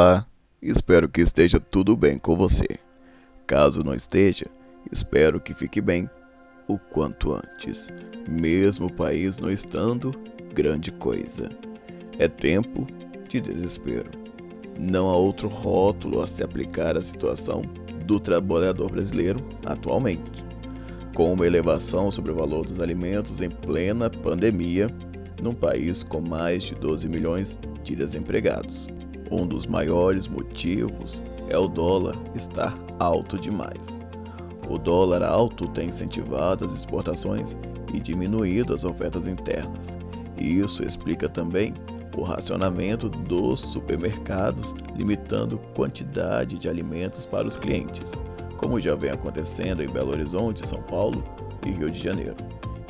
Olá, espero que esteja tudo bem com você. Caso não esteja, espero que fique bem o quanto antes, mesmo o país não estando grande coisa. É tempo de desespero. Não há outro rótulo a se aplicar à situação do trabalhador brasileiro atualmente. Com uma elevação sobre o valor dos alimentos em plena pandemia, num país com mais de 12 milhões de desempregados. Um dos maiores motivos é o dólar estar alto demais. O dólar alto tem incentivado as exportações e diminuído as ofertas internas. Isso explica também o racionamento dos supermercados, limitando quantidade de alimentos para os clientes, como já vem acontecendo em Belo Horizonte, São Paulo e Rio de Janeiro.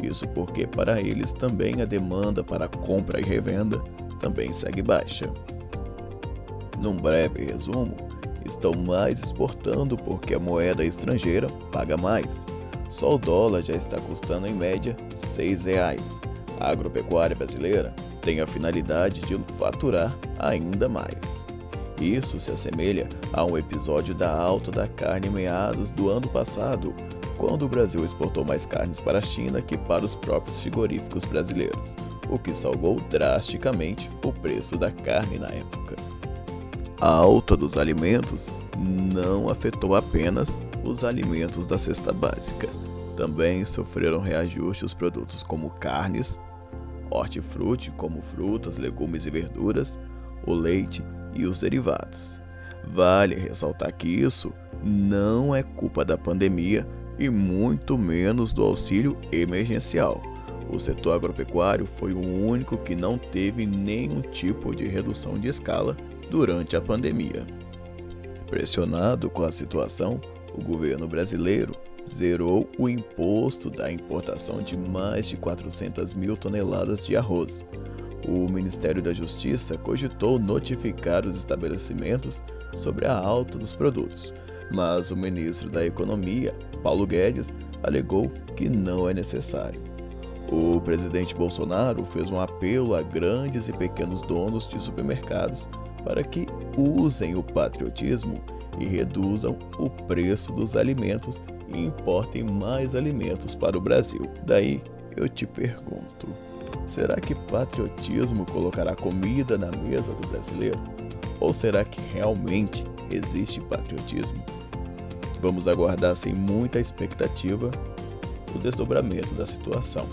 Isso porque para eles também a demanda para compra e revenda também segue baixa. Num breve resumo, estão mais exportando porque a moeda estrangeira paga mais. Só o dólar já está custando em média R$ 6,00. A agropecuária brasileira tem a finalidade de faturar ainda mais. Isso se assemelha a um episódio da alta da carne em meados do ano passado, quando o Brasil exportou mais carnes para a China que para os próprios frigoríficos brasileiros, o que salgou drasticamente o preço da carne na época. A alta dos alimentos não afetou apenas os alimentos da cesta básica. Também sofreram reajuste os produtos como carnes, hortifruti, como frutas, legumes e verduras, o leite e os derivados. Vale ressaltar que isso não é culpa da pandemia e muito menos do auxílio emergencial. O setor agropecuário foi o único que não teve nenhum tipo de redução de escala durante a pandemia. Pressionado com a situação, o governo brasileiro zerou o imposto da importação de mais de 400 mil toneladas de arroz. O Ministério da Justiça cogitou notificar os estabelecimentos sobre a alta dos produtos, mas o ministro da Economia, Paulo Guedes, alegou que não é necessário. O presidente Bolsonaro fez um apelo a grandes e pequenos donos de supermercados para que usem o patriotismo e reduzam o preço dos alimentos e importem mais alimentos para o Brasil. Daí eu te pergunto: será que patriotismo colocará comida na mesa do brasileiro? Ou será que realmente existe patriotismo? Vamos aguardar sem muita expectativa o desdobramento da situação.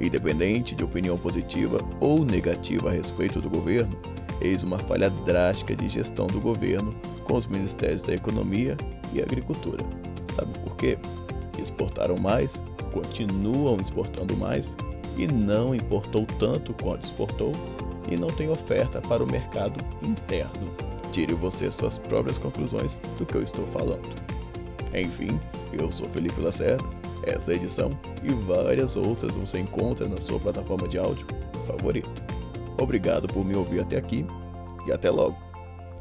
Independente de opinião positiva ou negativa a respeito do governo, eis uma falha drástica de gestão do governo com os ministérios da Economia e Agricultura. Sabe por quê? Exportaram mais, continuam exportando mais e não importou tanto quanto exportou e não tem oferta para o mercado interno. Tire você suas próprias conclusões do que eu estou falando. Enfim, eu sou Felipe Lacerda. Essa edição e várias outras você encontra na sua plataforma de áudio favorita. Obrigado por me ouvir até aqui e até logo.